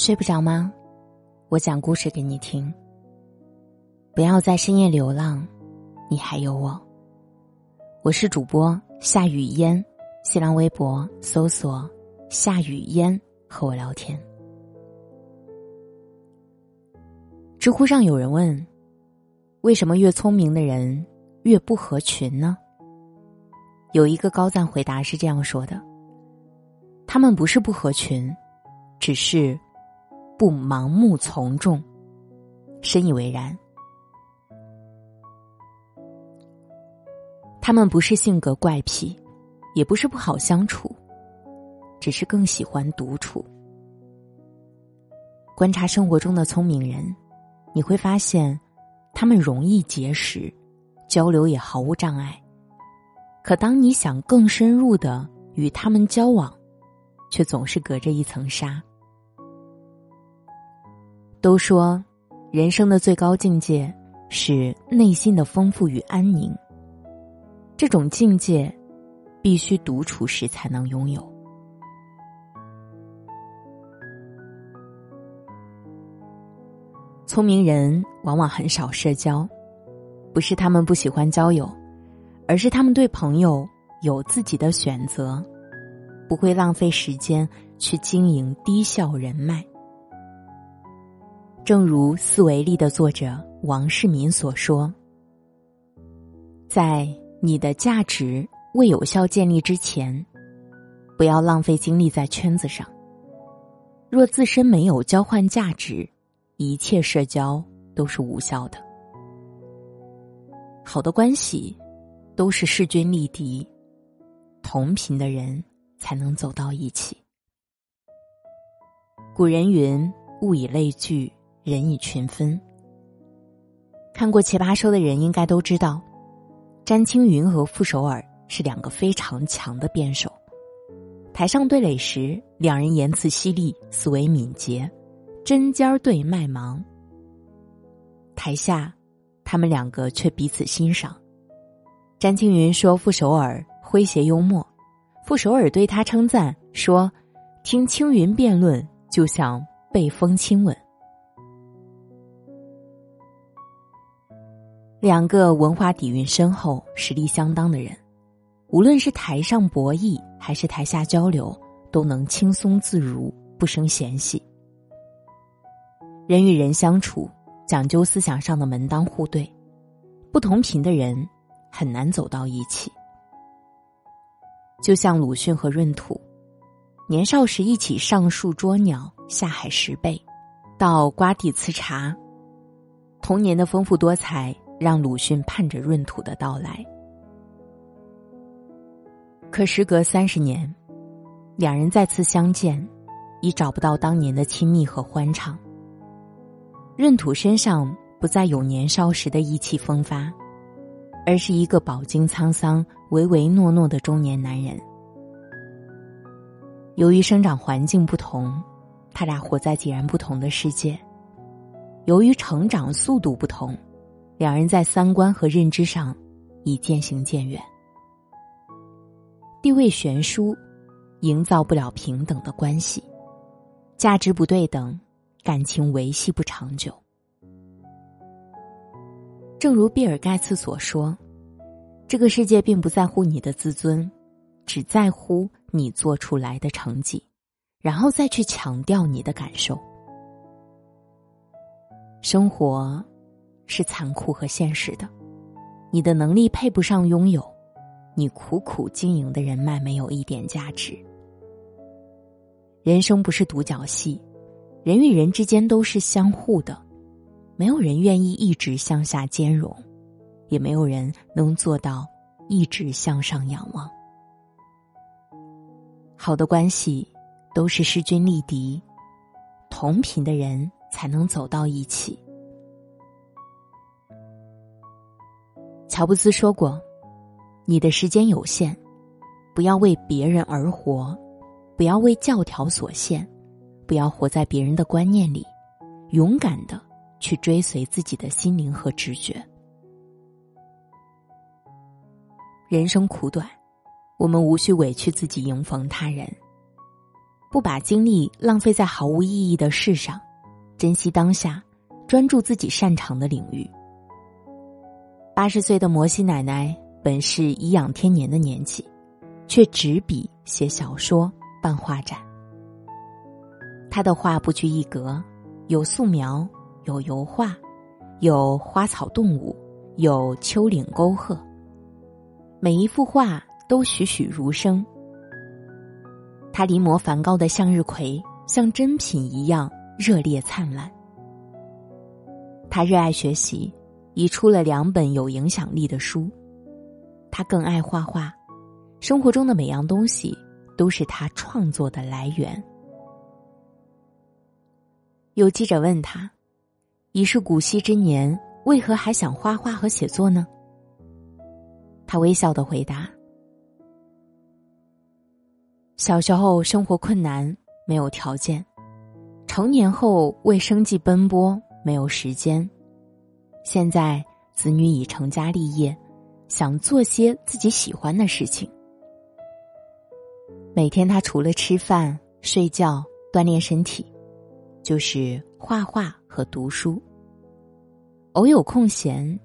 睡不着吗？我讲故事给你听。不要在深夜流浪，你还有我。我是主播夏雨嫣，新浪微博搜索“夏雨嫣”和我聊天。知乎上有人问：为什么越聪明的人越不合群呢？有一个高赞回答是这样说的：他们不是不合群，只是。不盲目从众，深以为然。他们不是性格怪癖，也不是不好相处，只是更喜欢独处。观察生活中的聪明人，你会发现，他们容易结识，交流也毫无障碍。可当你想更深入的与他们交往，却总是隔着一层纱。都说，人生的最高境界是内心的丰富与安宁。这种境界，必须独处时才能拥有。聪明人往往很少社交，不是他们不喜欢交友，而是他们对朋友有自己的选择，不会浪费时间去经营低效人脉。正如《思维力》的作者王世民所说：“在你的价值未有效建立之前，不要浪费精力在圈子上。若自身没有交换价值，一切社交都是无效的。好的关系都是势均力敌，同频的人才能走到一起。古人云：‘物以类聚。’”人以群分。看过《奇葩说》的人应该都知道，詹青云和傅首尔是两个非常强的辩手。台上对垒时，两人言辞犀利，思维敏捷，针尖对麦芒。台下，他们两个却彼此欣赏。詹青云说：“傅首尔诙谐幽默。”傅首尔对他称赞说：“听青云辩论，就像被风亲吻。”两个文化底蕴深厚、实力相当的人，无论是台上博弈还是台下交流，都能轻松自如，不生嫌隙。人与人相处讲究思想上的门当户对，不同频的人很难走到一起。就像鲁迅和闰土，年少时一起上树捉鸟、下海拾贝，到瓜地吃茶，童年的丰富多彩。让鲁迅盼着闰土的到来，可时隔三十年，两人再次相见，已找不到当年的亲密和欢畅。闰土身上不再有年少时的意气风发，而是一个饱经沧桑、唯唯诺诺的中年男人。由于生长环境不同，他俩活在截然不同的世界；由于成长速度不同。两人在三观和认知上已渐行渐远，地位悬殊，营造不了平等的关系；价值不对等，感情维系不长久。正如比尔盖茨所说：“这个世界并不在乎你的自尊，只在乎你做出来的成绩，然后再去强调你的感受。”生活。是残酷和现实的，你的能力配不上拥有，你苦苦经营的人脉没有一点价值。人生不是独角戏，人与人之间都是相互的，没有人愿意一直向下兼容，也没有人能做到一直向上仰望。好的关系都是势均力敌，同频的人才能走到一起。乔布斯说过：“你的时间有限，不要为别人而活，不要为教条所限，不要活在别人的观念里，勇敢的去追随自己的心灵和直觉。人生苦短，我们无需委屈自己迎逢他人。不把精力浪费在毫无意义的事上，珍惜当下，专注自己擅长的领域。八十岁的摩西奶奶本是颐养天年的年纪，却执笔写小说、办画展。他的画不拘一格，有素描，有油画，有花草动物，有丘陵沟壑。每一幅画都栩栩如生。他临摹梵高的向日葵，像珍品一样热烈灿烂。他热爱学习，已出了两本有影响力的书。他更爱画画，生活中的每样东西都是他创作的来源。有记者问他：“已是古稀之年，为何还想画画和写作呢？”他微笑的回答：“小时候生活困难，没有条件；成年后为生计奔波，没有时间。现在子女已成家立业，想做些自己喜欢的事情。每天他除了吃饭、睡觉、锻炼身体，就是画画和读书。偶有空闲。”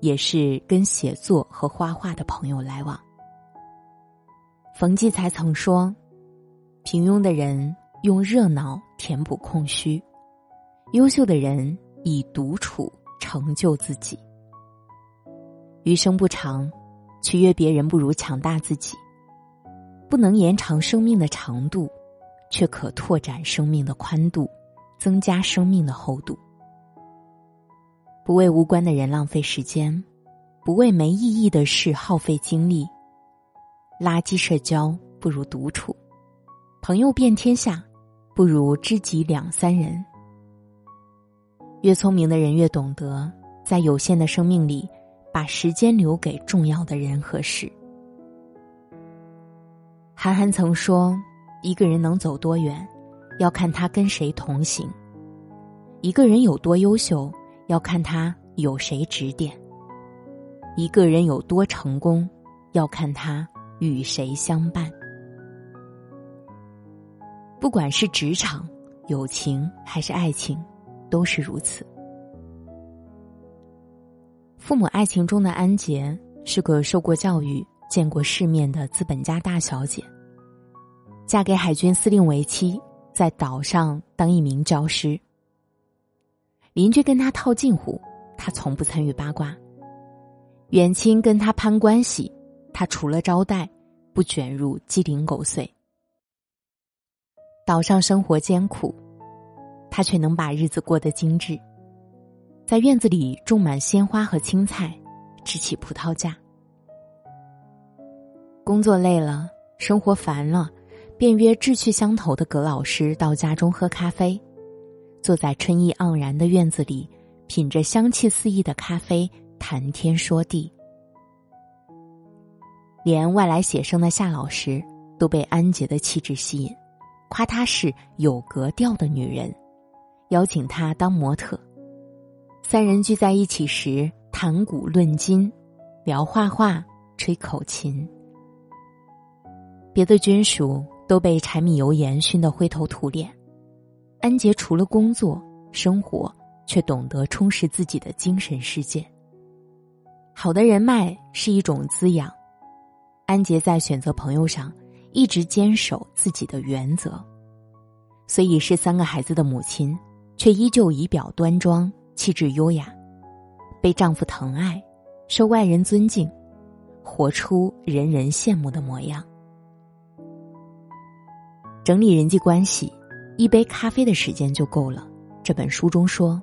也是跟写作和画画的朋友来往。冯骥才曾说：“平庸的人用热闹填补空虚，优秀的人以独处成就自己。余生不长，取悦别人不如强大自己。不能延长生命的长度，却可拓展生命的宽度，增加生命的厚度。”不为无关的人浪费时间，不为没意义的事耗费精力。垃圾社交不如独处，朋友遍天下，不如知己两三人。越聪明的人越懂得，在有限的生命里，把时间留给重要的人和事。韩寒曾说：“一个人能走多远，要看他跟谁同行；一个人有多优秀。”要看他有谁指点。一个人有多成功，要看他与谁相伴。不管是职场、友情还是爱情，都是如此。父母爱情中的安杰是个受过教育、见过世面的资本家大小姐，嫁给海军司令为妻，在岛上当一名教师。邻居跟他套近乎，他从不参与八卦；远亲跟他攀关系，他除了招待，不卷入鸡零狗碎。岛上生活艰苦，他却能把日子过得精致，在院子里种满鲜花和青菜，支起葡萄架。工作累了，生活烦了，便约志趣相投的葛老师到家中喝咖啡。坐在春意盎然的院子里，品着香气四溢的咖啡，谈天说地。连外来写生的夏老师都被安杰的气质吸引，夸她是有格调的女人，邀请他当模特。三人聚在一起时，谈古论今，聊画画，吹口琴。别的军属都被柴米油盐熏得灰头土脸。安杰除了工作生活，却懂得充实自己的精神世界。好的人脉是一种滋养。安杰在选择朋友上一直坚守自己的原则，所以是三个孩子的母亲，却依旧仪表端庄、气质优雅，被丈夫疼爱，受外人尊敬，活出人人羡慕的模样。整理人际关系。一杯咖啡的时间就够了。这本书中说，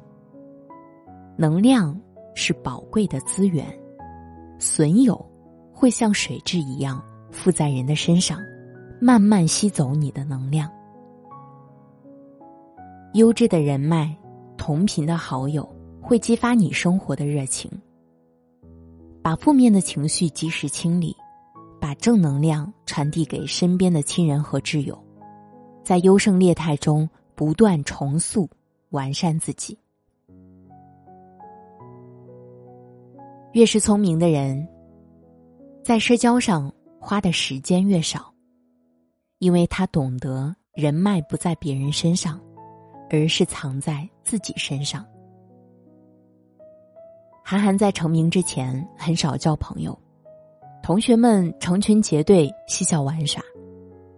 能量是宝贵的资源，损友会像水蛭一样附在人的身上，慢慢吸走你的能量。优质的人脉，同频的好友会激发你生活的热情，把负面的情绪及时清理，把正能量传递给身边的亲人和挚友。在优胜劣汰中不断重塑、完善自己。越是聪明的人，在社交上花的时间越少，因为他懂得人脉不在别人身上，而是藏在自己身上。韩寒在成名之前很少交朋友，同学们成群结队嬉笑玩耍，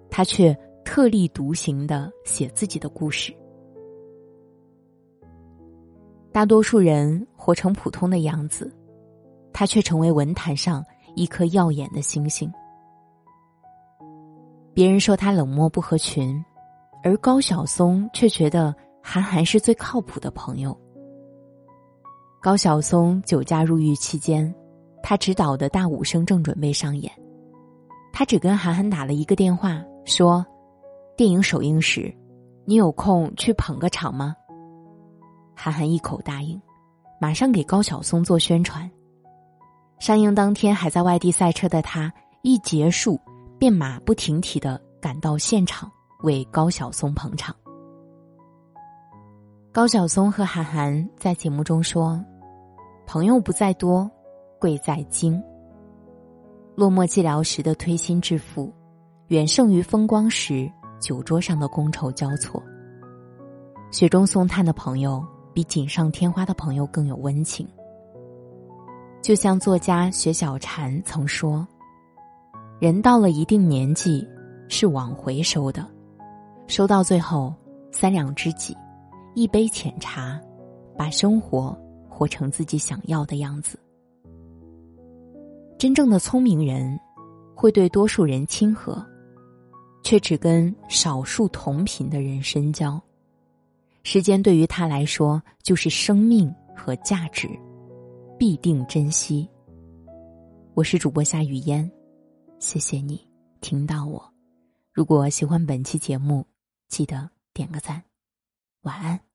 他却特立独行的写自己的故事。大多数人活成普通的样子，他却成为文坛上一颗耀眼的星星。别人说他冷漠不合群，而高晓松却觉得韩寒是最靠谱的朋友。高晓松酒驾入狱期间，他执导的大武生正准备上演，他只跟韩寒打了一个电话，说：“电影首映时，你有空去捧个场吗？”韩寒一口答应，马上给高晓松做宣传。上映当天还在外地赛车的他，一结束便马不停蹄的赶到现场为高晓松捧场。高晓松和韩寒在节目中说：“朋友不在多，贵在精。落寞寂寥时的推心置腹，远胜于风光时酒桌上的觥筹交错。雪中送炭的朋友，比锦上添花的朋友更有温情。就像作家雪小禅曾说：‘人到了一定年纪，是往回收的，收到最后，三两知己。’”一杯浅茶，把生活活成自己想要的样子。真正的聪明人，会对多数人亲和，却只跟少数同频的人深交。时间对于他来说就是生命和价值，必定珍惜。我是主播夏雨嫣，谢谢你听到我。如果喜欢本期节目，记得点个赞。晚安。